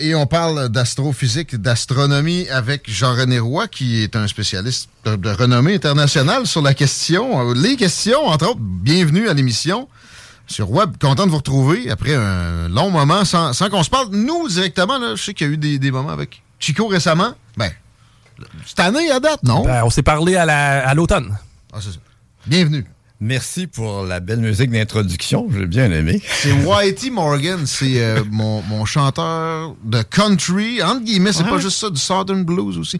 Et on parle d'astrophysique, d'astronomie avec Jean-René Roy, qui est un spécialiste de, de renommée internationale sur la question, les questions, entre autres. Bienvenue à l'émission sur Web. Content de vous retrouver après un long moment sans, sans qu'on se parle. Nous, directement, là, je sais qu'il y a eu des, des moments avec Chico récemment. Ben, cette année à date, non? Ben, on s'est parlé à l'automne. Ah, c'est ça. Bienvenue. Merci pour la belle musique d'introduction, j'ai bien aimé. C'est Whitey Morgan, c'est euh, mon, mon, chanteur de country, entre guillemets, c'est Ouais. pas juste ça, du Southern Blues aussi.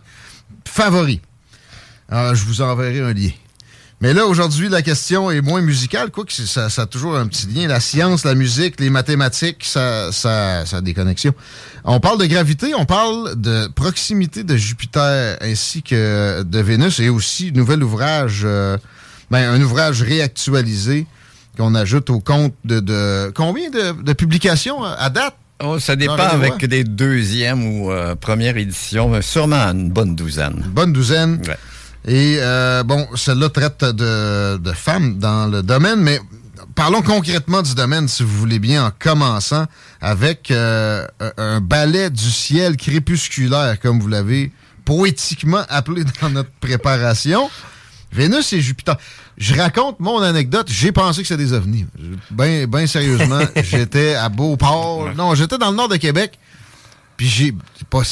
Favori. Alors, je vous enverrai un lien. Mais là, aujourd'hui, la question est moins musicale, quoi que c'est- ça, ça a toujours un petit lien. La science, la musique, les mathématiques, ça, ça, ça a des connexions. On parle de gravité, on parle de proximité de Jupiter ainsi que de Vénus et aussi nouvel ouvrage, euh, ben, un ouvrage réactualisé qu'on ajoute au compte de, de combien de, de publications à date? Oh, ça dépend avec des deuxièmes ou euh, premières éditions, mais sûrement une bonne douzaine. Une bonne douzaine. Ouais. Et euh, bon, celle-là traite de, de femmes dans le domaine, mais parlons concrètement du domaine, si vous voulez bien, en commençant avec euh, un ballet du ciel crépusculaire, comme vous l'avez poétiquement appelé dans notre préparation. Vénus et Jupiter. Je raconte mon anecdote. J'ai pensé que c'était des ovnis. Ben, ben sérieusement, j'étais à Beauport. Non, j'étais dans le nord de Québec. Puis j'ai pas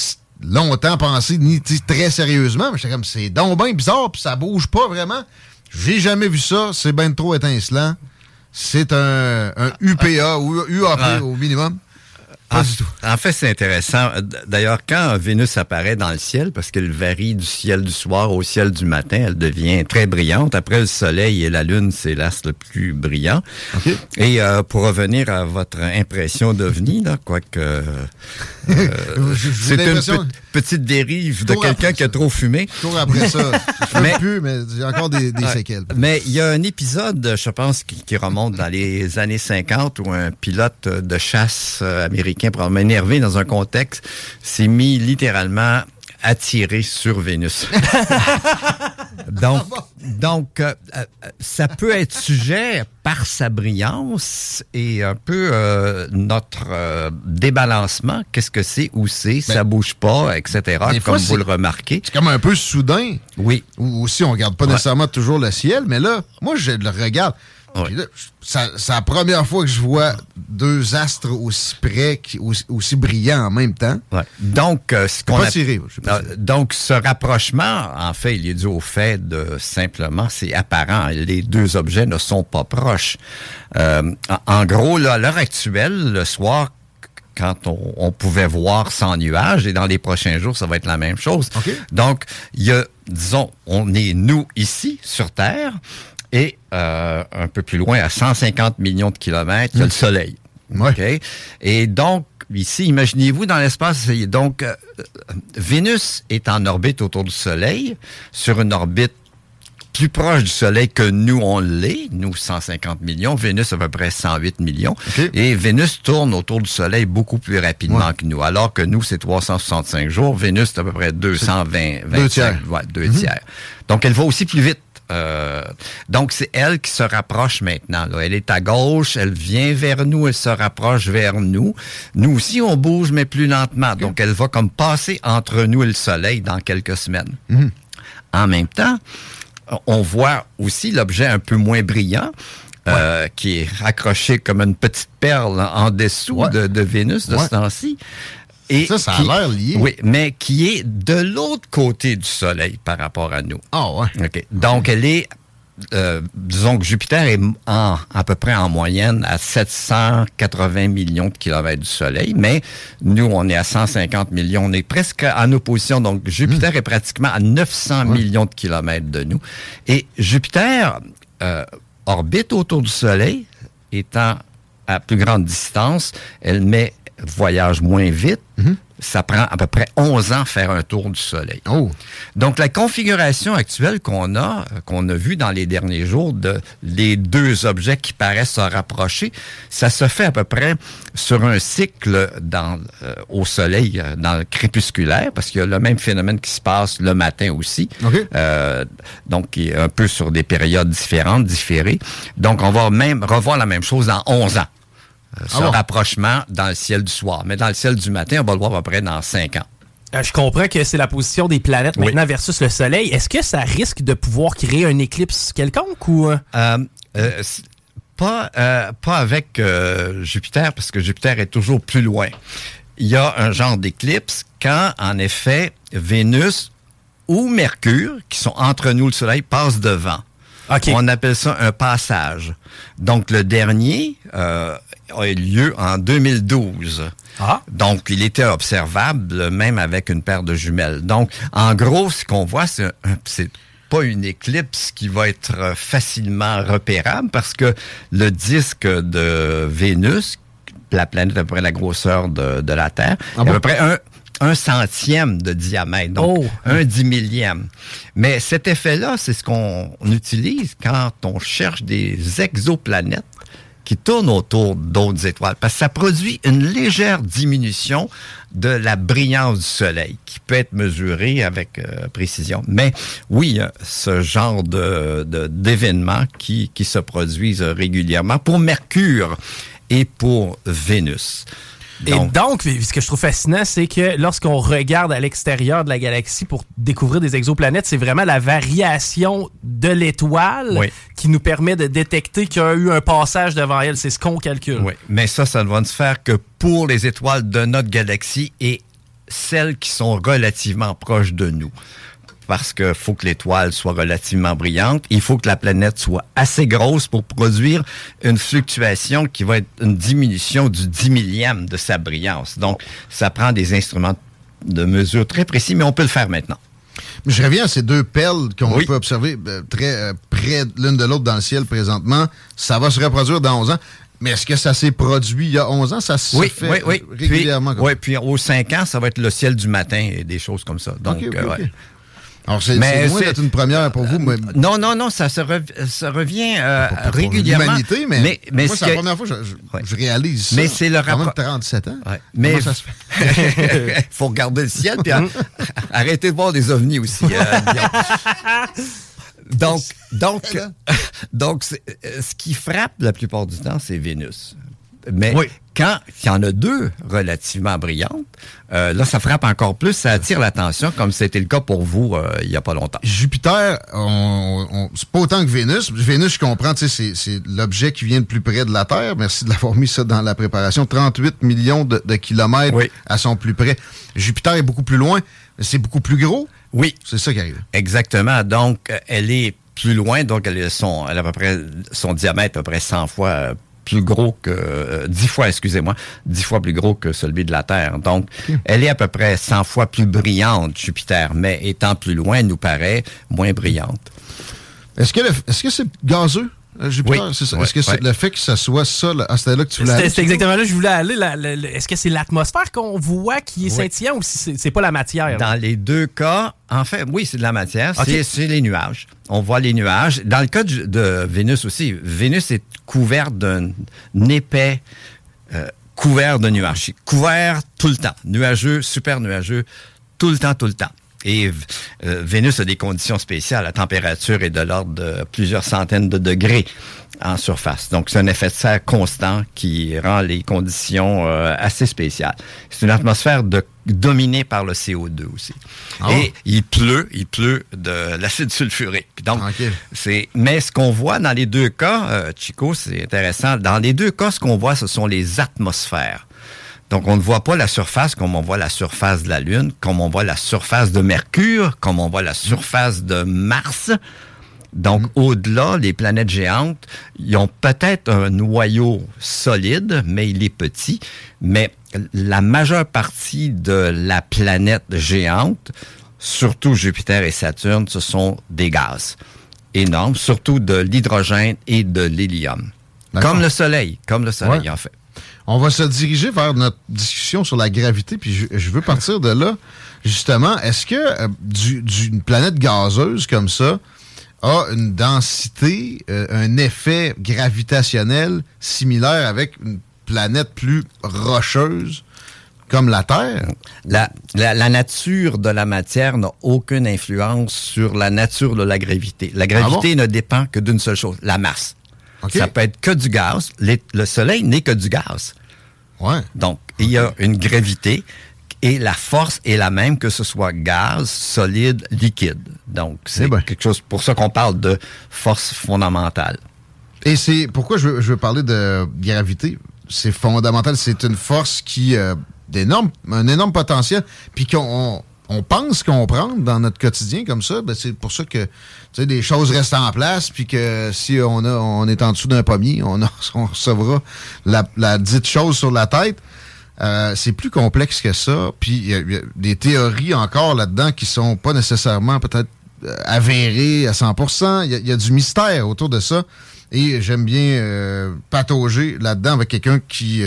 longtemps pensé, ni très sérieusement, mais j'étais comme, c'est donc bien bizarre, puis ça bouge pas vraiment. J'ai jamais vu ça, c'est ben trop étincelant. C'est un, un UPA ou UAP au minimum. Pas En, du tout. en fait, c'est intéressant. D'ailleurs, quand Vénus apparaît dans le ciel, parce qu'elle varie du ciel du soir au ciel du matin, elle devient très brillante. Après le Soleil et la Lune, c'est l'astre le plus brillant. Et euh, pour revenir à votre impression d'ovni, là, quoique euh, J'ai c'est une pe- petite dérive de quelqu'un qui a trop fumé. Toujours après ça. Je Mais- plus, mais j'ai encore des, séquelles. Mais il y a un épisode, je pense, qui, qui remonte dans les années 50 où un pilote de chasse euh, américain, probablement énervé dans un contexte, s'est mis littéralement à tirer sur Vénus. donc, donc euh, euh, ça peut être sujet par sa brillance et un peu euh, notre euh, débalancement. Qu'est-ce que c'est, où c'est, ça bouge pas, etc. Ben, fois, Comme vous le remarquez. C'est comme un peu soudain. Oui. Ou aussi, on regarde pas Ouais. nécessairement toujours le ciel, mais là, moi, je le regarde. Ouais. C'est la première fois que je vois deux astres aussi près, aussi, aussi brillants en même temps. Ouais. Donc, euh, ce qu'on pas app- tiré, pas donc, ce rapprochement, en fait, il est dû au fait de simplement, c'est apparent, les deux objets ne sont pas proches. Euh, en, gros, là, à l'heure actuelle, le soir, quand on, on pouvait voir sans nuages, et dans les prochains jours, ça va être la même chose. Donc, il y a, disons, on est nous ici, sur Terre, et euh, un peu plus loin, à 150 millions de kilomètres, il y a le Soleil. Ouais. OK? Et donc, ici, imaginez-vous dans l'espace, donc, euh, Vénus est en orbite autour du Soleil, sur une orbite plus proche du Soleil que nous, on l'est. Nous, 150 millions. Vénus, à peu près 108 millions. Et Vénus tourne autour du Soleil beaucoup plus rapidement Ouais. que nous. Alors que nous, c'est 365 jours. Vénus, c'est à peu près 220. Deux tiers. 25, Ouais, deux tiers. Donc, elle va aussi plus vite. Euh, donc, c'est elle qui se rapproche maintenant. là. Elle est à gauche, elle vient vers nous, elle se rapproche vers nous. Nous aussi, on bouge, mais plus lentement. Donc, elle va comme passer entre nous et le Soleil dans quelques semaines. En même temps, on voit aussi l'objet un peu moins brillant. euh, qui est accroché comme une petite perle en dessous de, Vénus de ce temps-ci. Et ça, ça a l'air lié. Oui, mais qui est de l'autre côté du Soleil par rapport à nous. Ah ouais. OK. Donc, elle est euh, disons que Jupiter est en, à peu près en moyenne à 780 millions de kilomètres du Soleil, mais nous, on est à 150 millions. On est presque en opposition. Donc, Jupiter est pratiquement à 900 millions de kilomètres de nous. Et Jupiter euh, orbite autour du Soleil, étant à plus grande distance. Elle met voyage moins vite. Mhm ça prend à peu près 11 ans faire un tour du Soleil. Oh. Donc, la configuration actuelle qu'on a, qu'on a vue dans les derniers jours de les deux objets qui paraissent se rapprocher, ça se fait à peu près sur un cycle dans, euh, au Soleil, euh, dans le crépusculaire, parce qu'il y a le même phénomène qui se passe le matin aussi. Euh, donc, un peu sur des périodes différentes, différées. Donc, on va même revoir la même chose dans 11 ans. Euh, ce ah rapprochement dans le ciel du soir. Mais dans le ciel du matin, on va le voir à peu près dans cinq ans. Euh, je comprends que c'est la position des planètes maintenant versus le Soleil. Est-ce que ça risque de pouvoir créer un éclipse quelconque ou... Euh, pas, pas avec Jupiter, parce que Jupiter est toujours plus loin. Il y a un genre d'éclipse quand, en effet, Vénus ou Mercure, qui sont entre nous le Soleil, passent devant. On appelle ça un passage. Donc, le dernier euh, a eu lieu en 2012. Ah. Donc, il était observable même avec une paire de jumelles. Donc, en gros, ce qu'on voit, c'est pas une éclipse qui va être facilement repérable parce que le disque de Vénus, la planète à peu près la grosseur de, la Terre, ah à peu près un, un centième de diamètre, donc oh. un dix millième. Mais cet effet-là, c'est ce qu'on utilise quand on cherche des exoplanètes qui tournent autour d'autres étoiles, parce que ça produit une légère diminution de la brillance du Soleil, qui peut être mesurée avec euh, précision. Mais oui, ce genre d'événements qui se produisent régulièrement pour Mercure et pour Vénus. Et donc, ce que je trouve fascinant, c'est que lorsqu'on regarde à l'extérieur de la galaxie pour découvrir des exoplanètes, c'est vraiment la variation de l'étoile qui nous permet de détecter qu'il y a eu un passage devant elle. C'est ce qu'on calcule. Oui, mais ça, ça ne va se faire que pour les étoiles de notre galaxie et celles qui sont relativement proches de nous parce qu'il faut que l'étoile soit relativement brillante. Il faut que la planète soit assez grosse pour produire une fluctuation qui va être une diminution du dix millième de sa brillance. Donc, ça prend des instruments de mesure très précis, mais on peut le faire maintenant. Je reviens à ces deux perles qu'on peut observer euh, très euh, près l'une de l'autre dans le ciel présentement. Ça va se reproduire dans 11 ans. Mais est-ce que ça s'est produit il y a 11 ans? Ça se fait régulièrement? oui, puis aux 5 ans, ça va être le ciel du matin et des choses comme ça. Donc, euh, alors, c'est loin d'être une première pour vous. Mais... Non, non, non, ça se, ça revient euh, régulièrement. L'humanité, mais, mais, mais moi, c'est la première fois que je, réalise ça. Mais c'est le rapport. 37 ans. Ouais. Mais ça se fait? faut regarder le ciel, puis arrêtez de voir des ovnis aussi. Euh, donc, donc, donc, euh, ce qui frappe la plupart du temps, c'est Vénus. Mais quand il y en a deux relativement brillantes, euh, là, ça frappe encore plus, ça attire l'attention, comme c'était le cas pour vous euh, il n'y a pas longtemps. Jupiter, on, c'est pas autant que Vénus. Vénus, je comprends, c'est, c'est l'objet qui vient le plus près de la Terre. Merci de l'avoir mis ça dans la préparation. 38 millions de, kilomètres à son plus près. Jupiter est beaucoup plus loin. C'est beaucoup plus gros. Oui. C'est ça qui arrive. Exactement. Donc, elle est plus loin, donc elle, a, son, elle a à peu près son diamètre à peu près 100 fois plus gros que euh, dix fois, excusez-moi, dix fois plus gros que celui de la Terre. Donc, elle est à peu près 100 fois plus brillante, Jupiter, mais étant plus loin, elle nous paraît moins brillante. Est-ce que est-ce que c'est gazeux? Euh, Jupiter, c'est ça. Est-ce que c'est le fait que ça soit ça, là, ah, c'était là que tu voulais aller? C'est exactement là que je voulais aller. Est-ce que c'est l'atmosphère qu'on voit qui est scintillant ou si c'est pas la matière? Dans les deux cas, en fait, oui, c'est de la matière. C'est les nuages. On voit les nuages. Dans le cas de Vénus aussi, Vénus est couverte d'un épais euh, couvert de nuages. Couvert tout le temps. Nuageux, super nuageux, tout le temps, tout le temps. Et euh, Vénus a des conditions spéciales. La température est de l'ordre de plusieurs centaines de degrés en surface. Donc, c'est un effet de serre constant qui rend les conditions euh, assez spéciales. C'est une atmosphère de, dominée par le CO2 aussi. Ah Et il pleut, il pleut de l'acide sulfurique. Donc, c'est. Mais ce qu'on voit dans les deux cas, euh, Chico, c'est intéressant. Dans les deux cas, ce qu'on voit, ce sont les atmosphères. Donc, on ne voit pas la surface comme on voit la surface de la Lune, comme on voit la surface de Mercure, comme on voit la surface de Mars. Donc, mm. au-delà, les planètes géantes, ils ont peut-être un noyau solide, mais il est petit. Mais la majeure partie de la planète géante, surtout Jupiter et Saturne, ce sont des gaz énormes, surtout de l'hydrogène et de l'hélium. Comme le Soleil, comme le Soleil, en fait. On va se diriger vers notre discussion sur la gravité, puis je, veux partir de là. Justement, est-ce que euh, d'une planète gazeuse comme ça a une densité, euh, un effet gravitationnel similaire avec une planète plus rocheuse comme la Terre? La, la, nature de la matière n'a aucune influence sur la nature de la gravité. La gravité ah ne dépend que d'une seule chose, la masse. Ça peut être que du gaz. le Soleil n'est que du gaz. Ouais. Donc, il y a une gravité et la force est la même que ce soit gaz, solide, liquide. Donc, c'est quelque chose pour ça qu'on parle de force fondamentale. Et c'est pourquoi je veux, parler de gravité? C'est fondamental. C'est une force qui a euh, un énorme potentiel, puis qu'on on pense comprendre dans notre quotidien comme ça, ben c'est pour ça que des choses restent en place, puis que si on a est en dessous d'un pommier, on, on recevra la, dite chose sur la tête. Euh, c'est plus complexe que ça. Puis il y, a des théories encore là-dedans qui sont pas nécessairement peut-être euh, avérées à 100%. Il y, a du mystère autour de ça. Et j'aime bien euh, patauger là-dedans avec quelqu'un qui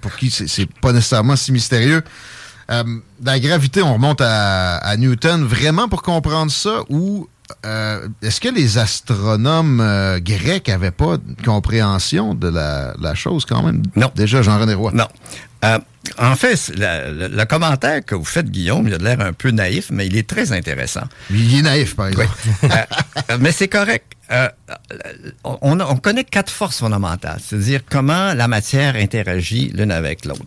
pour qui c'est pas nécessairement si mystérieux. Euh, la gravité, on remonte à, Newton vraiment pour comprendre ça ou euh, est-ce que les astronomes euh, grecs n'avaient pas de compréhension de la, chose quand même? Non. Déjà, Jean-René Roy. Non. en fait, le, commentaire que vous faites, Guillaume, il a l'air un peu naïf, mais il est très intéressant. Il est naïf, par exemple. mais c'est correct. Euh, on, connaît quatre forces fondamentales, c'est-à-dire comment la matière interagit l'une avec l'autre.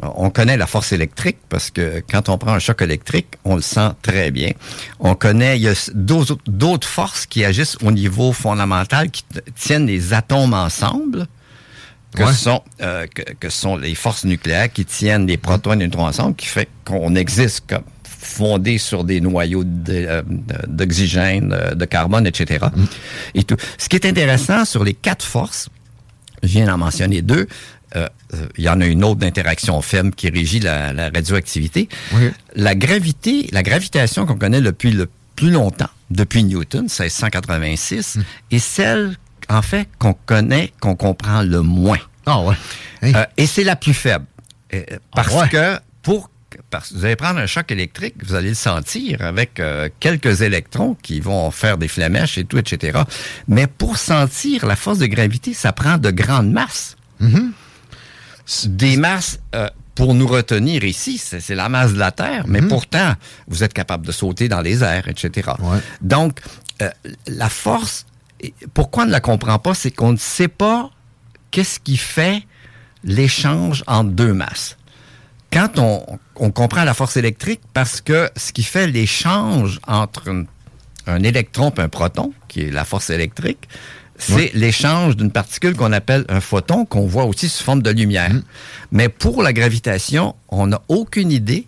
On connaît la force électrique parce que quand on prend un choc électrique, on le sent très bien. On connaît, il y a d'autres forces qui agissent au niveau fondamental, qui tiennent les atomes ensemble. Que, sont, euh, que, sont les forces nucléaires qui tiennent les protons et les neutrons ensemble, qui fait qu'on existe comme fondé sur des noyaux euh, d'oxygène, euh, de, carbone, etc. Mm. Et tout. Ce qui est intéressant sur les quatre forces, je viens d'en mentionner deux, euh, il y en a une autre d'interaction faible qui régit la, radioactivité. La gravité, la gravitation qu'on connaît depuis le plus longtemps, depuis Newton, 1686, mm. est celle, en fait, qu'on connaît, qu'on comprend le moins. Ah ouais. et c'est la plus faible. Parce ah que pour parce que vous allez prendre un choc électrique, vous allez le sentir avec euh, quelques électrons qui vont faire des flamèches et tout, etc. Mais pour sentir la force de gravité, ça prend de grandes masses. Mm-hmm. Des masses euh, pour nous retenir ici, c'est la masse de la Terre, mais mm-hmm. pourtant, vous êtes capable de sauter dans les airs, etc. Donc, euh, la force, pourquoi on ne la comprend pas, c'est qu'on ne sait pas qu'est-ce qui fait l'échange entre deux masses quand on, comprend la force électrique, parce que ce qui fait l'échange entre un électron et un proton, qui est la force électrique, c'est l'échange d'une particule qu'on appelle un photon, qu'on voit aussi sous forme de lumière. Mm. Mais pour la gravitation, on n'a aucune idée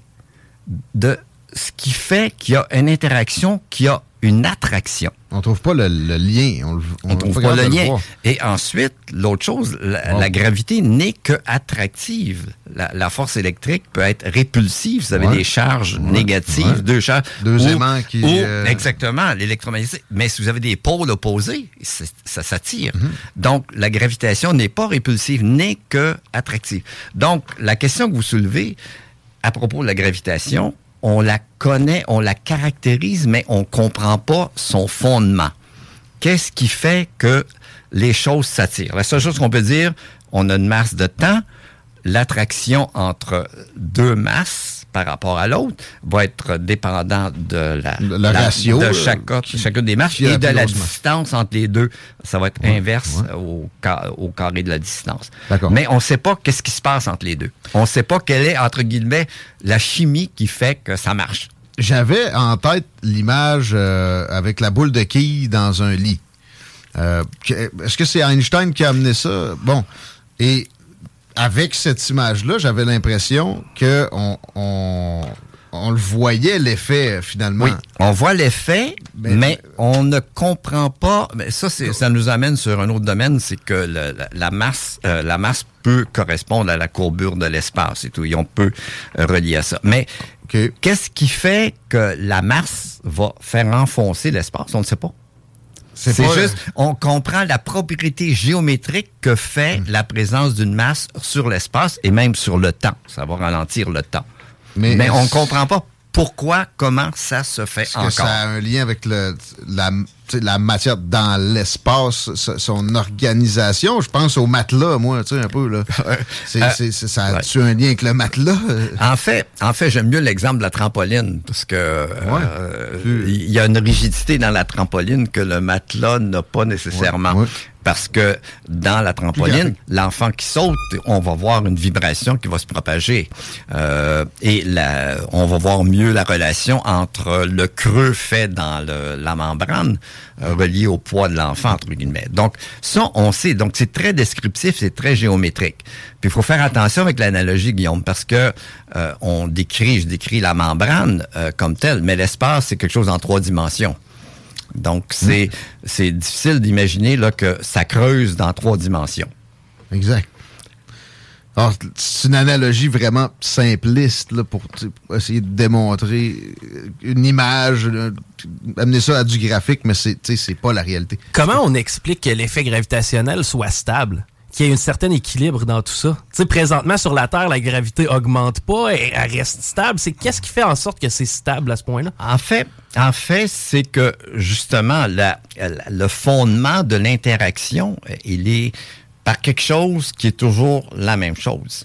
de ce qui fait qu'il y a une interaction qui a une attraction. On trouve pas le, lien. On, trouve pas le lien. Et ensuite, l'autre chose, la, gravité n'est que attractive. La, force électrique peut être répulsive. Vous avez des charges négatives, deux charges. Deux aimants qui. Euh, exactement, l'électromagnétisme. Mais si vous avez des pôles opposés, ça s'attire. Mhm. Donc, la gravitation n'est pas répulsive, n'est que attractive. Donc, la question que vous soulevez à propos de la gravitation, on la connaît, on la caractérise, mais on comprend pas son fondement. Qu'est-ce qui fait que les choses s'attirent? La seule chose qu'on peut dire, on a une masse de temps, l'attraction entre deux masses par rapport à l'autre va être dépendant de la, le, ratio de chaque, chacune des marches et de la distance entre les deux. Ça va être inverse Au, au, carré de la distance. Mais on ne sait pas qu'est-ce qui se passe entre les deux. On ne sait pas quelle est, entre guillemets, la chimie qui fait que ça marche. J'avais en tête l'image euh, avec la boule de quille dans un lit. Euh, est-ce que c'est Einstein qui a amené ça? Bon. Et avec cette image-là, j'avais l'impression qu'on on, le voyait, l'effet, finalement. Oui, on voit l'effet, mais, on ne comprend pas. Mais ça, ça nous amène sur un autre domaine, c'est que la, masse, euh, la masse peut correspondre à la courbure de l'espace et tout. Et on peut relier à ça. Mais qu'est-ce qui fait que la masse va faire enfoncer l'espace? On ne sait pas. C'est juste, on comprend la propriété géométrique que fait hmm. la présence d'une masse sur l'espace et même sur le temps. Ça va ralentir le temps. Mais, on ne comprend pas pourquoi, comment ça se fait encore. Que ça a un lien avec le, la, la matière dans l'espace, son organisation. Je pense au matelas, moi, tu sais, un peu. Là. C'est, euh, ça a-tu un lien avec le matelas? En fait, en fait j'aime mieux l'exemple de la trampoline, parce que euh, il y a une rigidité dans la trampoline que le matelas n'a pas nécessairement parce que dans la trampoline, l'enfant qui saute, on va voir une vibration qui va se propager. Euh, et la, on va voir mieux la relation entre le creux fait dans le, la membrane relié au poids de l'enfant, entre guillemets. Donc, ça, on sait. Donc, c'est très descriptif, c'est très géométrique. Puis, il faut faire attention avec l'analogie, Guillaume, parce que euh, on décrit, je décris la membrane euh, comme telle, mais l'espace, c'est quelque chose en trois dimensions. Donc, c'est c'est difficile d'imaginer là que ça creuse dans trois dimensions. Exact. Alors, c'est une analogie vraiment simpliste là, pour essayer de démontrer une image, amener ça à du graphique, mais c'est c'est pas la réalité. Comment on explique que l'effet gravitationnel soit stable? qu'il y ait un certain équilibre dans tout ça? Tu sais, présentement, sur la Terre, la gravité augmente pas, et elle reste stable. C'est qu'est-ce qui fait en sorte que c'est stable à ce point-là? En fait, en fait, c'est que justement, la, le fondement de l'interaction, il est par quelque chose qui est toujours la même chose.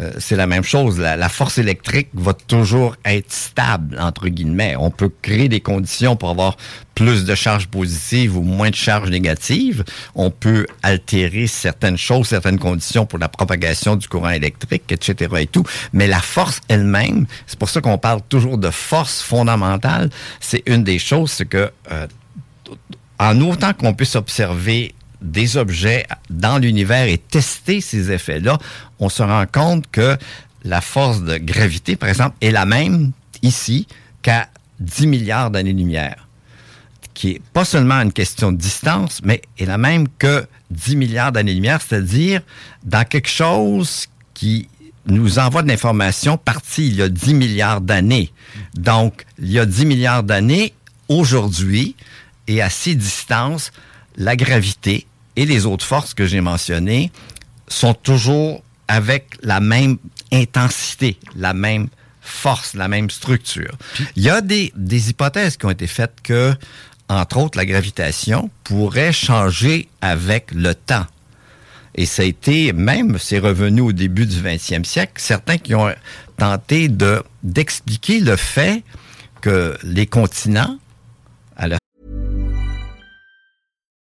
Euh, c'est la même chose. La, force électrique va toujours être stable, entre guillemets. On peut créer des conditions pour avoir plus de charges positives ou moins de charges négatives. On peut altérer certaines choses, certaines conditions pour la propagation du courant électrique, etc. et tout. Mais la force elle-même, c'est pour ça qu'on parle toujours de force fondamentale. C'est une des choses, c'est que euh, en autant qu'on puisse observer des objets dans l'univers et tester ces effets-là, on se rend compte que la force de gravité, par exemple, est la même ici qu'à 10 milliards d'années-lumière, qui est pas seulement une question de distance, mais est la même que 10 milliards d'années-lumière, c'est-à-dire dans quelque chose qui nous envoie de l'information partie il y a 10 milliards d'années. Donc, il y a 10 milliards d'années, aujourd'hui, et à ces distances, la gravité et les autres forces que j'ai mentionnées sont toujours avec la même intensité, la même force, la même structure. Il y a des, des hypothèses qui ont été faites que, entre autres, la gravitation pourrait changer avec le temps. Et ça a été, même, c'est revenu au début du 20e siècle, certains qui ont tenté de, d'expliquer le fait que les continents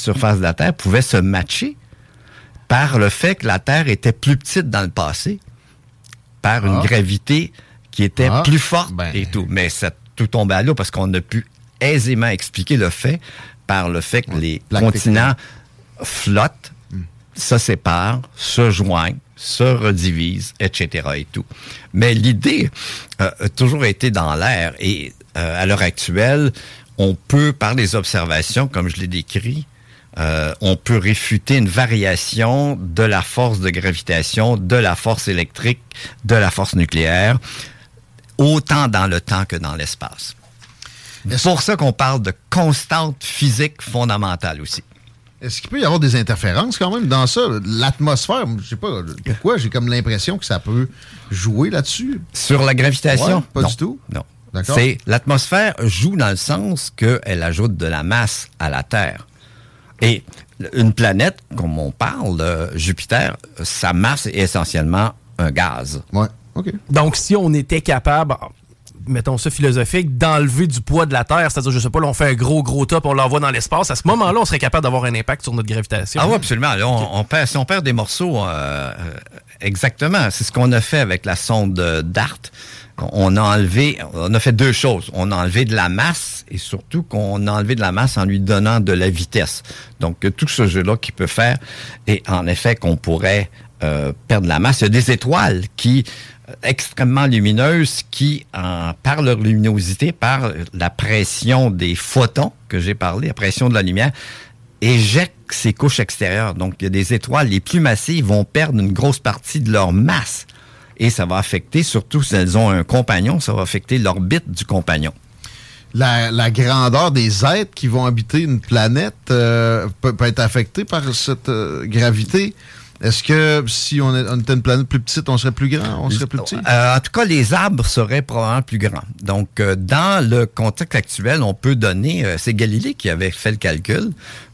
surface de la Terre pouvait se matcher par le fait que la Terre était plus petite dans le passé par une Ah. gravité qui était Ah, plus forte ben. et tout. Mais ça tout tombé à l'eau parce qu'on a pu aisément expliquer le fait par le fait que les continents flottent, Hmm. se séparent, se joignent, se redivisent, etc. et tout. Mais l'idée euh, a toujours été dans l'air et euh, à l'heure actuelle, on peut, par les observations, comme je l'ai décrit, euh, on peut réfuter une variation de la force de gravitation, de la force électrique, de la force nucléaire, autant dans le temps que dans l'espace. C'est pour ça qu'on parle de constante physique fondamentale aussi. Est-ce qu'il peut y avoir des interférences quand même dans ça? L'atmosphère, je sais pas pourquoi, j'ai comme l'impression que ça peut jouer là-dessus. Sur la gravitation? Ouais, pas non. du tout. Non. D'accord. C'est l'atmosphère joue dans le sens qu'elle ajoute de la masse à la Terre. Et une planète, comme on parle, euh, Jupiter, sa masse est essentiellement un gaz. Ouais, OK. Donc, si on était capable, mettons ça philosophique, d'enlever du poids de la Terre, c'est-à-dire, je sais pas, là, on fait un gros, gros top, on l'envoie dans l'espace, à ce moment-là, on serait capable d'avoir un impact sur notre gravitation. Ah oui, absolument. Là, on, on perd, si on perd des morceaux, euh, euh, exactement. C'est ce qu'on a fait avec la sonde euh, DART. On a enlevé, on a fait deux choses. On a enlevé de la masse et surtout qu'on a enlevé de la masse en lui donnant de la vitesse. Donc, tout ce jeu-là qu'il peut faire et en effet qu'on pourrait euh, perdre la masse. Il y a des étoiles qui euh, extrêmement lumineuses qui, par leur luminosité, par la pression des photons que j'ai parlé, la pression de la lumière, éjectent ces couches extérieures. Donc, il y a des étoiles les plus massives vont perdre une grosse partie de leur masse. Et ça va affecter, surtout si elles ont un compagnon, ça va affecter l'orbite du compagnon. La, la grandeur des êtres qui vont habiter une planète euh, peut, peut être affectée par cette euh, gravité. Est-ce que si on, est- on était une planète plus petite, on serait plus grand? On serait plus petit? Euh, en tout cas, les arbres seraient probablement plus grands. Donc, euh, dans le contexte actuel, on peut donner, euh, c'est Galilée qui avait fait le calcul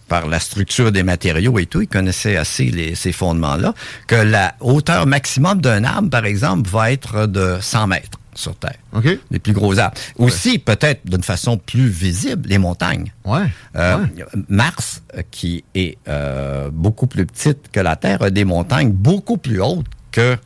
par la structure des matériaux et tout, il connaissait assez les- ces fondements-là, que la hauteur maximum d'un arbre, par exemple, va être de 100 mètres sur Terre. OK. Les plus gros arbres. Aussi, peut-être d'une façon plus visible, les montagnes. Ouais. Euh, ouais. Mars, euh, qui est euh, beaucoup plus petite que la Terre, a des montagnes beaucoup plus hautes que,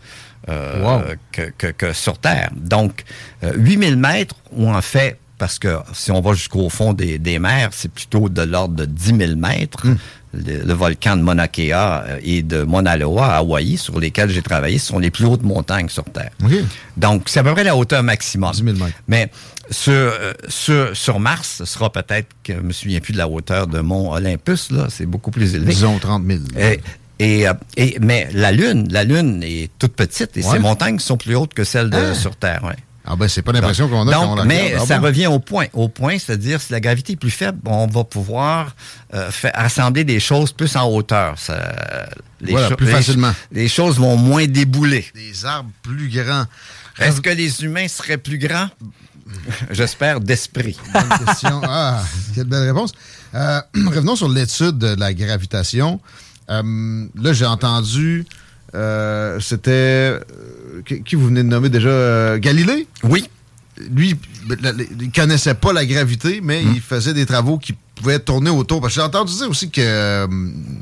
euh, Wow. que, que- que sur Terre. Donc, euh, 8000 mètres, ou en fait, parce que si on va jusqu'au fond des, des mers, c'est plutôt de l'ordre de 10 000 mètres. Hmm. Le, le volcan de Mauna Kea euh, et de Mauna Loa à Hawaï, sur lesquels j'ai travaillé, ce sont les plus hautes montagnes sur Terre. Donc, c'est à peu près la hauteur maximum. 10 000 mètres. Mais sur, euh, sur, sur Mars, ce sera peut-être que je me souviens plus de la hauteur de Mont Olympus, là, c'est beaucoup plus élevé. Disons 30 000. Et, et, euh, et- mais la Lune, la Lune est toute petite et Ouais. ses montagnes sont plus hautes que celles de, Ah. sur Terre. Ouais. Ah ben, c'est pas l'impression qu'on a Donc, quand on la mais. Ah ça bon? revient au point. Au point, c'est-à-dire si la gravité est plus faible, on va pouvoir euh, faire rassembler des choses plus en hauteur. Ça, les Voilà, plus les- facilement. Les choses vont moins débouler. Des arbres plus grands. Est-ce que les humains seraient plus grands? J'espère d'esprit. Bonne question. Ah, quelle belle réponse. Euh, revenons sur l'étude de la gravitation. Euh, là, j'ai entendu, euh, c'était, euh, qui, vous venez de nommer déjà, Euh, Galilée? Oui. Lui, la- la- il connaissait pas la gravité, mais Hmm. il faisait des travaux qui pouvaient tourner autour. Parce que j'ai entendu dire aussi que euh,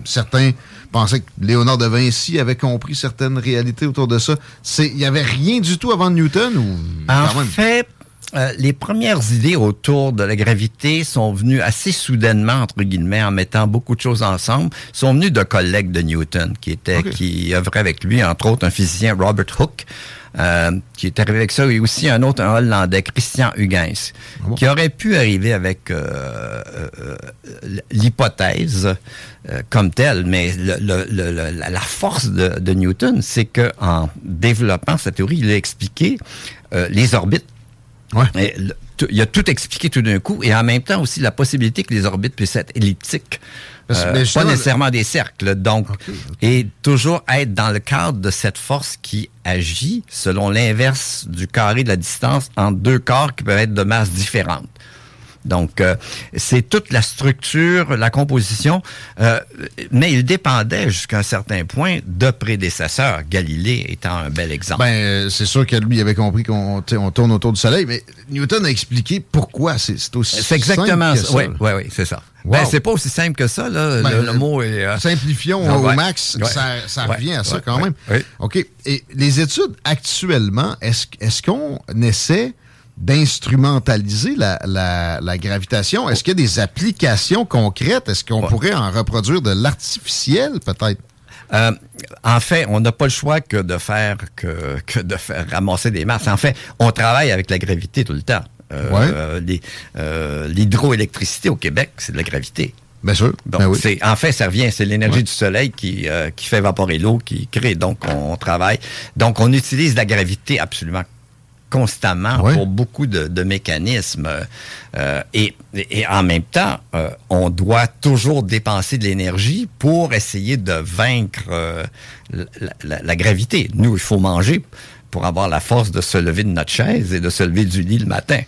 certains pensaient que Léonard de Vinci avait compris certaines réalités autour de ça. C'est- Il y avait rien du tout avant Newton ou En quand même? fait, euh, les premières idées autour de la gravité sont venues assez soudainement, entre guillemets, en mettant beaucoup de choses ensemble, sont venues de collègues de Newton qui était, Ok. qui œuvrait avec lui, entre autres un physicien Robert Hooke, euh, qui est arrivé avec ça, et aussi un autre, un Hollandais, Christian Huygens, bon? qui aurait pu arriver avec euh, euh, euh, l'hypothèse comme telle, mais le- le- le- la force de, de Newton, c'est que en développant cette théorie, il a expliqué euh, les orbites Ouais. il a tout expliqué tout d'un coup et en même temps aussi la possibilité que les orbites puissent être elliptiques. Euh, pas nécessairement des cercles. Donc, et toujours être dans le cadre de cette force qui agit selon l'inverse du carré de la distance entre deux corps qui peuvent être de masse différente. Donc, euh, c'est toute la structure, la composition, euh, mais il dépendait jusqu'à un certain point de prédécesseurs, Galilée étant un bel exemple. Ben, euh, c'est sûr que lui avait compris qu'on on tourne autour du Soleil, mais Newton a expliqué pourquoi c'est aussi c'est exactement simple que ça. Oui, oui, oui, c'est ça. Ben, c'est pas aussi simple que ça, là. Ben, le, mot est. Euh, simplifions au max, ça, revient à ça quand même. OK. Et les études actuellement, est-ce est qu'on essaie d'instrumentaliser la, la, gravitation? Est-ce qu'il y a des applications concrètes? Est-ce qu'on pourrait en reproduire de l'artificiel, peut-être? Euh, en fait, on n'a pas le choix que de faire que, que de faire ramasser des masses. En fait, on travaille avec la gravité tout le temps. Euh, euh, l'hydroélectricité au Québec, c'est de la gravité. Bien sûr. Ben c'est, en fait, ça revient, c'est l'énergie du soleil qui, euh, qui fait évaporer l'eau, qui crée. Donc, on, travaille. Donc, on utilise la gravité absolument constamment pour beaucoup de, mécanismes. et, en même temps, on doit toujours dépenser de l'énergie pour essayer de vaincre la, gravité. Nous, il faut manger pour avoir la force de se lever de notre chaise et de se lever du lit le matin.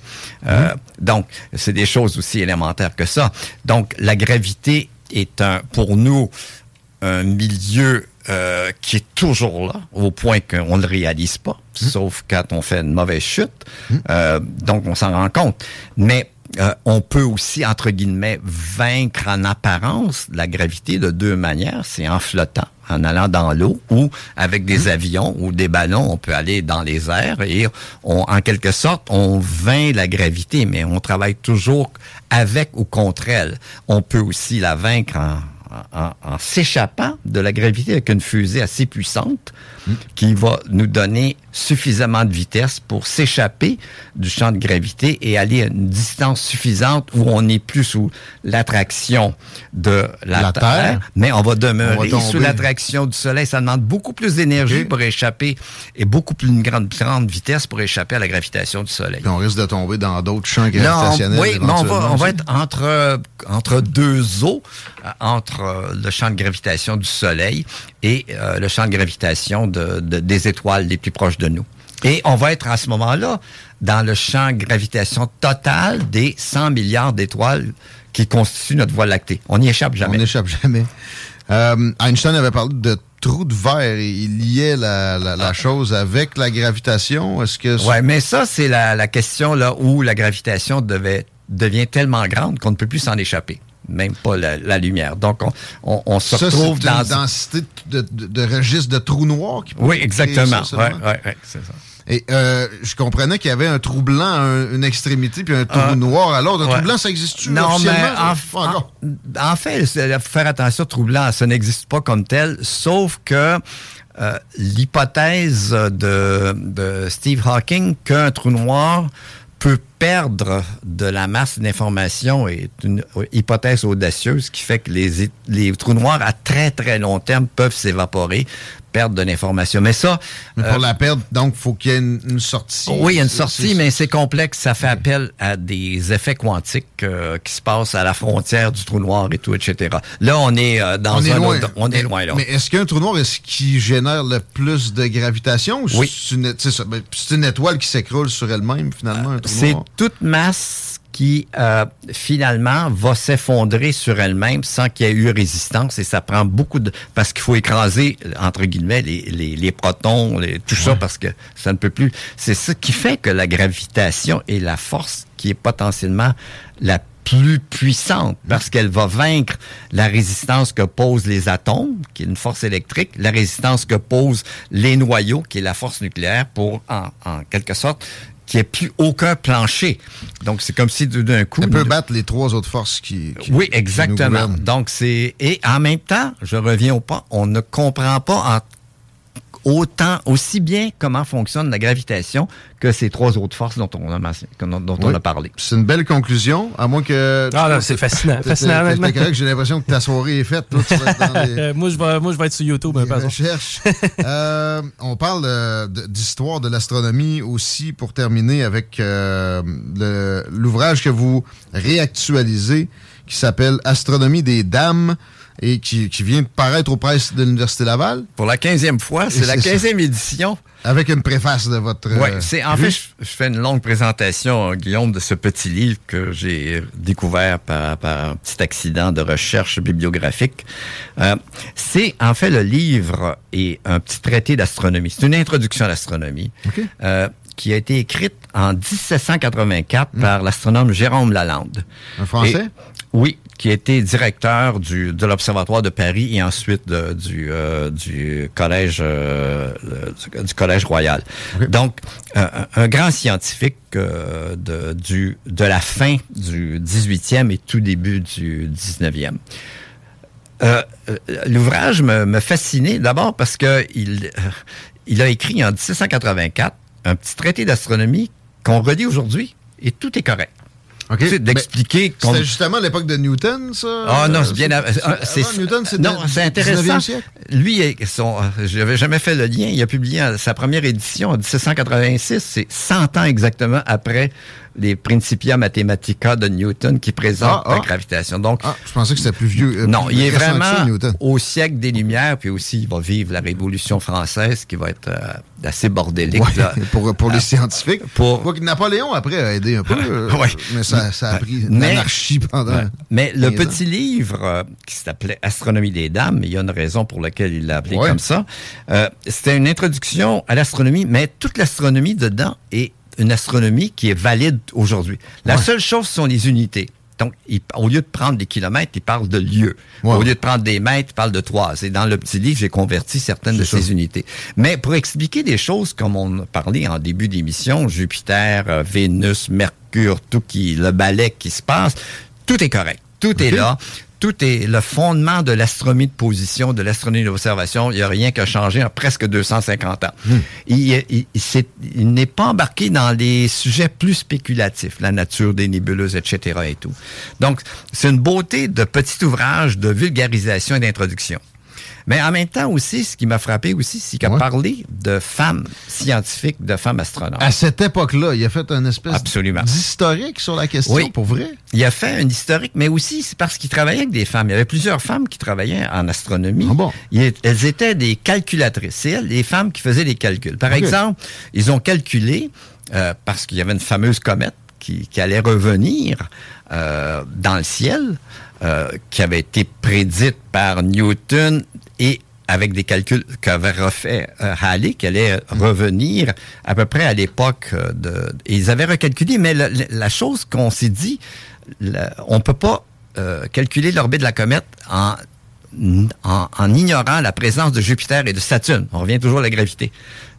Euh, donc, c'est des choses aussi élémentaires que ça. Donc, la gravité est un, pour nous, un milieu euh, qui est toujours là, au point qu'on ne le réalise pas, mmh. sauf quand on fait une mauvaise chute. Mmh. Euh, donc, on s'en rend compte. Mais euh, on peut aussi, entre guillemets, vaincre en apparence la gravité de deux manières. C'est en flottant, en allant dans l'eau, ou avec des mmh. avions ou des ballons, on peut aller dans les airs et en quelque sorte, on vainc la gravité, mais on travaille toujours avec ou contre elle. On peut aussi la vaincre en en, s'échappant de la gravité avec une fusée assez puissante qui va nous donner suffisamment de vitesse pour s'échapper du champ de gravité et aller à une distance suffisante où on n'est plus sous l'attraction de la, terre, mais on va demeurer sous l'attraction du Soleil. Ça demande beaucoup plus d'énergie pour échapper et beaucoup plus une grande, grande vitesse pour échapper à la gravitation du Soleil. on risque de tomber dans d'autres champs gravitationnels. oui, mais on va, on va être entre, entre deux eaux, entre euh, le champ de gravitation du Soleil et euh, le champ de gravitation de, des étoiles les plus proches de nous. Et on va être à ce moment-là dans le champ de gravitation total des 100 milliards d'étoiles qui constituent notre Voie lactée. On n'y échappe jamais. On n'échappe jamais. Euh, Einstein avait parlé de trou de verre. Il liait la, la, ah. chose avec la gravitation. Est-ce que... Oui, mais ça, c'est la, la, question là où la gravitation devait, devient tellement grande qu'on ne peut plus s'en échapper même pas la, lumière. Donc, on, on, se retrouve dans... une densité de, de, registre de trous noirs qui Oui, exactement. Oui, ouais, ouais, c'est ça. Et euh, je comprenais qu'il y avait un trou blanc à une extrémité puis un trou ah. noir à l'autre. Un trou blanc, ça existe-tu Non, mais en, en, fait, il faut faire attention, trou blanc, ça n'existe pas comme tel, sauf que euh, l'hypothèse de, de Steve Hawking qu'un trou noir peut perdre de la masse d'information est une hypothèse audacieuse qui fait que les, les trous noirs à très très long terme peuvent s'évaporer, perdre de l'information. Mais ça... Mais pour euh, la perdre, donc, faut qu'il y ait une, sortie. Oui, il y a une sortie, mais c'est complexe. Ça fait appel à des effets quantiques euh, qui se passent à la frontière du trou noir et tout, etc. Là, on est euh, dans un loin. Autre, on est loin, là. Mais est-ce qu'un trou noir, est-ce qui génère le plus de gravitation? oui. Ben, c'est une, étoile qui s'écroule sur elle-même, finalement, un trou noir? Toute masse qui euh, finalement va s'effondrer sur elle-même sans qu'il y ait eu résistance. Et ça prend beaucoup de parce qu'il faut écraser entre guillemets les, les, les protons les, tout ça parce que ça ne peut plus. C'est ce qui fait que la gravitation est la force qui est potentiellement la plus puissante parce qu'elle va vaincre la résistance que posent les atomes, qui est une force électrique, la résistance que posent les noyaux, qui est la force nucléaire, pour en, en quelque sorte qu'il n'y ait plus aucun plancher. Donc, c'est comme si d'un coup... Elle peut battre les trois autres forces qui... oui, exactement. Donc, c'est... Et en même temps, je reviens au pas, on ne comprend pas en autant, aussi bien comment fonctionne la gravitation que ces trois autres forces dont on a, dont on a parlé. C'est une belle conclusion, à moins que... Ah non, c'est fascinant. fascinant j'ai l'impression que ta soirée est faite. moi, je vais, moi, je vais être sur YouTube. Hein, recherche. euh, on parle d'histoire de l'astronomie aussi, pour terminer, avec euh, l'ouvrage que vous réactualisez, qui s'appelle Astronomie des dames et qui, vient de paraître aux presses de l'Université Laval. Pour la 15e fois, c'est la 15e édition. Avec une préface de votre. Oui, c'est en fait, je, fais une longue présentation, Guillaume, de ce petit livre que j'ai découvert par, un petit accident de recherche bibliographique. Euh, c'est en fait le livre et un petit traité d'astronomie. C'est une introduction à l'astronomie. Euh, qui a été écrite en 1784 hmm. par l'astronome Jérôme Lalande. Un Français? oui, qui a été directeur du, de l'Observatoire de Paris et ensuite du, du collège du collège royal. Donc, un grand scientifique de, du, de la fin du 18e et tout début du 19e. Euh, euh, l'ouvrage me, me, fascinait d'abord parce que il, euh, il a écrit en 1784 un petit traité d'astronomie qu'on relit aujourd'hui et tout est correct. OK. D'expliquer C'était justement l'époque de Newton, ça? Ah non, c'est bien... c'est, Newton, c'est Non, c'est intéressant. Siècle? Lui, son, j'avais jamais fait le lien. Il a publié sa première édition en 1786. C'est 100 ans exactement après les Principia Mathematica de Newton qui présentent ah, la ah. gravitation. Donc, ah, je pensais que c'était plus vieux. Euh, non, plus il est que vraiment Newton. au siècle des Lumières, puis aussi il va vivre la Révolution française qui va être euh, assez bordélique. Ouais, là. pour, pour les scientifiques. Pour... Quoique Napoléon, après, a aidé un peu. euh, Ouais. Mais ça, ça a pris l'anarchie pendant. Ouais. Mais le 15 ans. petit livre qui s'appelait Astronomie des dames, il y a une raison pour laquelle il l'a appelé comme ça, c'était une introduction à l'astronomie, mais toute l'astronomie dedans est une astronomie qui est valide aujourd'hui. La Ouais. seule chose sont les unités. Donc, il- au lieu de prendre des kilomètres, il parle de lieux. Ouais. Au lieu de prendre des mètres, il parle de toises. Et dans le petit livre, j'ai converti certaines de ça. ces unités. Mais pour expliquer des choses comme on a parlé en début d'émission, Jupiter, euh, Vénus, Mercure, tout qui, le balai qui se passe, tout est correct. Tout est là. Tout est le fondement de l'astronomie de position, de l'astronomie d'observation. Il n'y a rien qui a changé en presque 250 ans. Il, il- il n'est pas embarqué dans les sujets plus spéculatifs, la nature des nébuleuses, etc. et tout. Donc, c'est une beauté de petit ouvrage de vulgarisation et d'introduction. Mais en même temps aussi, ce qui m'a frappé aussi, c'est qu'il a Ouais. parlé de femmes scientifiques, de femmes astronautes. À cette époque-là, il a fait une espèce Absolument. d'historique sur la question, Oui. pour vrai? Il a fait un historique, mais aussi c'est parce qu'il travaillait avec des femmes. Il y avait plusieurs femmes qui travaillaient en astronomie. Ah bon? Il elles étaient des calculatrices. C'est elles, les femmes qui faisaient les calculs. Par exemple, ils ont calculé, euh, parce qu'il y avait une fameuse comète qui, qui allait revenir euh, dans le ciel, euh, qui avait été prédite par Newton et avec des calculs qu'avait refait euh, Halley, qui allait revenir à peu près à l'époque euh, de... et Ils avaient recalculé, mais la, chose qu'on s'est dit, la- on peut pas euh, calculer l'orbite de la comète en, en, en ignorant la présence de Jupiter et de Saturne. On revient toujours à la gravité.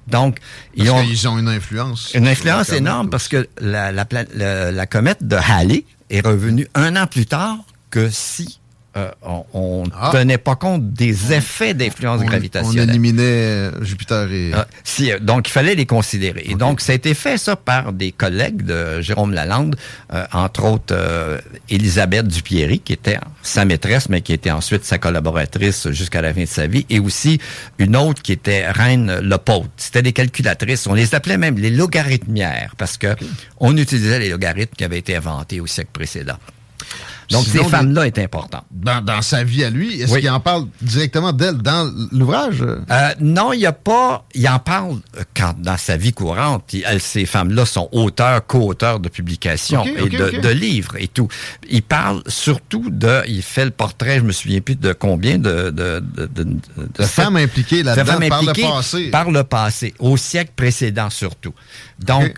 Donc, ils Parce ont ont une influence. une influence comète énorme parce que la, la- la comète de Halley est revenue un an plus tard que si euh, on, on Ah. tenait pas compte des effets d'influence on, on gravitationnelle. éliminait euh, Jupiter et. Ah, si, euh, donc, il fallait les considérer. Et donc, ça a été fait, ça, par des collègues de Jérôme Lalande, euh, entre autres euh, Elisabeth Dupierry, qui était sa maîtresse, mais qui était ensuite sa collaboratrice jusqu'à la fin de sa vie, et aussi une autre qui était Reine Lepaute. C'était des calculatrices. On les appelait même les logarithmières, parce que on utilisait les logarithmes qui avaient été inventés au siècle précédent. Donc, Sinon, ces femmes-là étaient importantes. Dans, dans sa vie à lui, est-ce Oui. qu'il en parle directement d'elle dans l'ouvrage? Euh, non, il n'y a pas. Il en parle quand dans sa vie courante. il- ces femmes-là sont auteurs, co-auteurs de publications et de, livres et tout. Il parle surtout de. Il fait le portrait. Je me souviens plus de combien de de de, de, femmes impliquées de là-dedans par le passé. Par le passé, au siècle précédent surtout. Donc,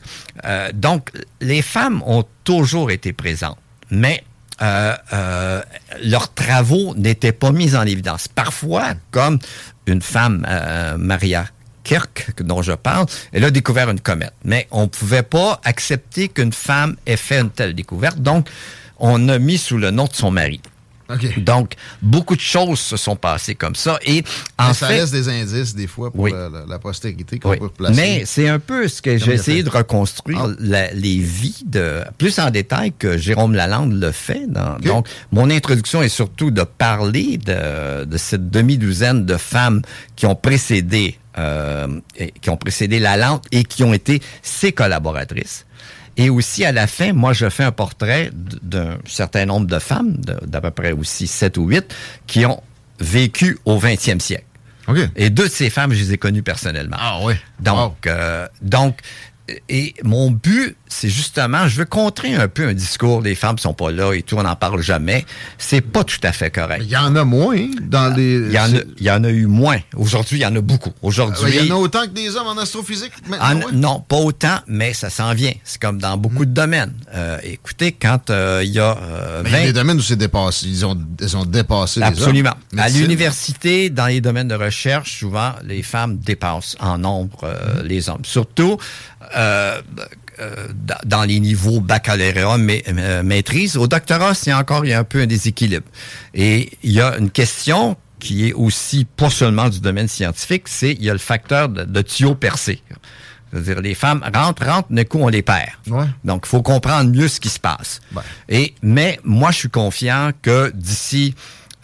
euh, donc les femmes ont toujours été présentes, mais euh, euh, leurs travaux n'étaient pas mis en évidence. Parfois, comme une femme, euh, Maria Kirk, dont je parle, elle a découvert une comète. Mais on ne pouvait pas accepter qu'une femme ait fait une telle découverte. Donc, on a mis sous le nom de son mari. Donc, beaucoup de choses se sont passées comme ça. Et en Mais ça fait, laisse des indices, des fois, pour Oui. la, la- la postérité qu'on oui. peut placer. Mais c'est un peu ce que j'ai essayé de reconstruire, la- les vies de plus en détail que Jérôme Lalande le fait. dans- Donc, mon introduction est surtout de parler de, de cette demi-douzaine de femmes qui ont précédé euh, qui ont précédé Lalande et qui ont été ses collaboratrices. Et aussi, à la fin, moi, je fais un portrait d'un certain nombre de femmes, d'à peu près aussi sept ou huit, qui ont vécu au 20e siècle. OK. Et deux de ces femmes, je les ai connues personnellement. Ah ouais. Donc, euh, donc, et mon but, c'est justement, je veux contrer un peu un discours, les femmes sont pas là et tout, on n'en parle jamais. C'est pas tout à fait correct. Il y en a moins dans les... Il y en a, il y en a eu moins. Aujourd'hui, il y en a beaucoup. Aujourd'hui... Il y en a autant que des hommes en astrophysique maintenant, Non, pas autant, mais ça s'en vient. C'est comme dans beaucoup de domaines. Euh, écoutez, quand euh, il y a 20... Il y a des domaines où c'est dépassé. Ils ont, ils ont dépassé Absolument. les hommes. À l'université, dans les domaines de recherche, souvent, les femmes dépassent en nombre euh, les hommes. Surtout euh, euh, dans les niveaux baccalauréat, mais, maîtrise. Au doctorat, c'est encore il y a un peu un déséquilibre. Et il y a une question qui est aussi pas seulement du domaine scientifique, c'est il y a le facteur de, de tuyau percé. C'est-à-dire, les femmes rentrent, rentrent, d'un coup, on les perd. Donc, il faut comprendre mieux ce qui se passe. Et, mais moi, je suis confiant que d'ici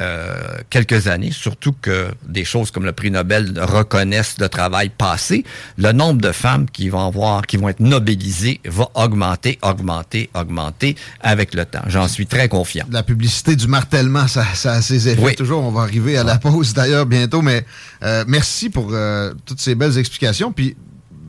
euh, quelques années, surtout que des choses comme le prix Nobel reconnaissent le travail passé, le nombre de femmes qui vont avoir, qui vont être nobelisées va augmenter, augmenter, augmenter avec le temps. J'en suis très confiant. La publicité du martèlement, ça, ça a ses effets. Toujours, on va arriver à la pause d'ailleurs bientôt, mais euh, merci pour euh, toutes ces belles explications. Puis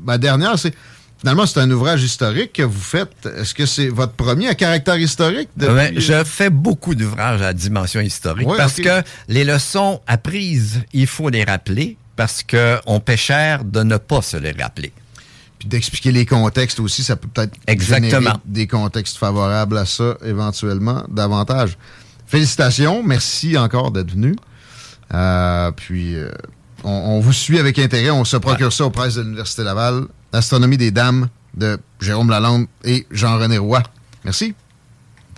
ma dernière, c'est Finalement, c'est un ouvrage historique que vous faites. Est-ce que c'est votre premier à caractère historique? je fais beaucoup d'ouvrages à dimension historique parce que les leçons apprises, il faut les rappeler parce qu'on paie cher de ne pas se les rappeler. Puis d'expliquer les contextes aussi, ça peut peut-être Exactement. des contextes favorables à ça éventuellement davantage. Félicitations, merci encore d'être venu. Euh, puis euh, on, vous suit avec intérêt, on se procure ça aux presses de l'Université Laval. L'astronomie des dames de Jérôme Lalonde et Jean-René Roy. Merci.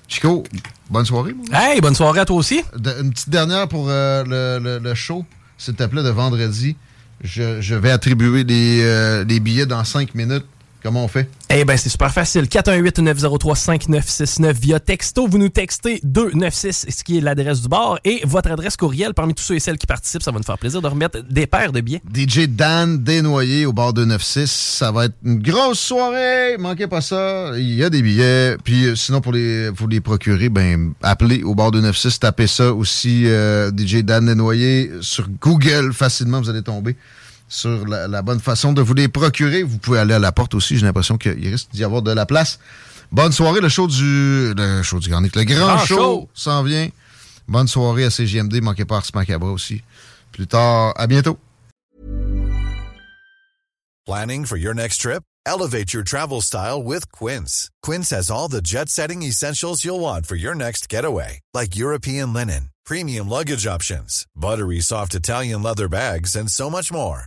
Chico, bonne soirée. Hey, bonne soirée à toi aussi. une petite dernière pour euh, le, show, s'il te plaît, de vendredi. Je, vais attribuer les, euh, les billets dans cinq minutes. Comment on fait? Eh bien, c'est super facile. 418-903-5969 via texto. Vous nous textez 296, ce qui est l'adresse du bar, et votre adresse courriel. Parmi tous ceux et celles qui participent, ça va nous faire plaisir de remettre des paires de billets. DJ Dan Desnoyers au bar 296. Ça va être une grosse soirée. Manquez pas ça. Il y a des billets. Puis euh, sinon, pour les, pour les procurer, ben, appelez au bar 296. Tapez ça aussi, euh, DJ Dan Desnoyers, sur Google. Facilement, vous allez tomber sur la, bonne façon de vous les procurer. Vous pouvez aller à la porte aussi. J'ai l'impression qu'il risque d'y avoir de la place. Bonne soirée, le show du. Le show du Grand Le grand, show, s'en vient. Bonne soirée à CGMD. Manquez pas Ars Macabra aussi. Plus tard, à bientôt. Planning for your next trip? Elevate your travel style with Quince. Quince has all the jet setting essentials you'll want for your next getaway, like European linen, premium luggage options, buttery soft Italian leather bags, and so much more.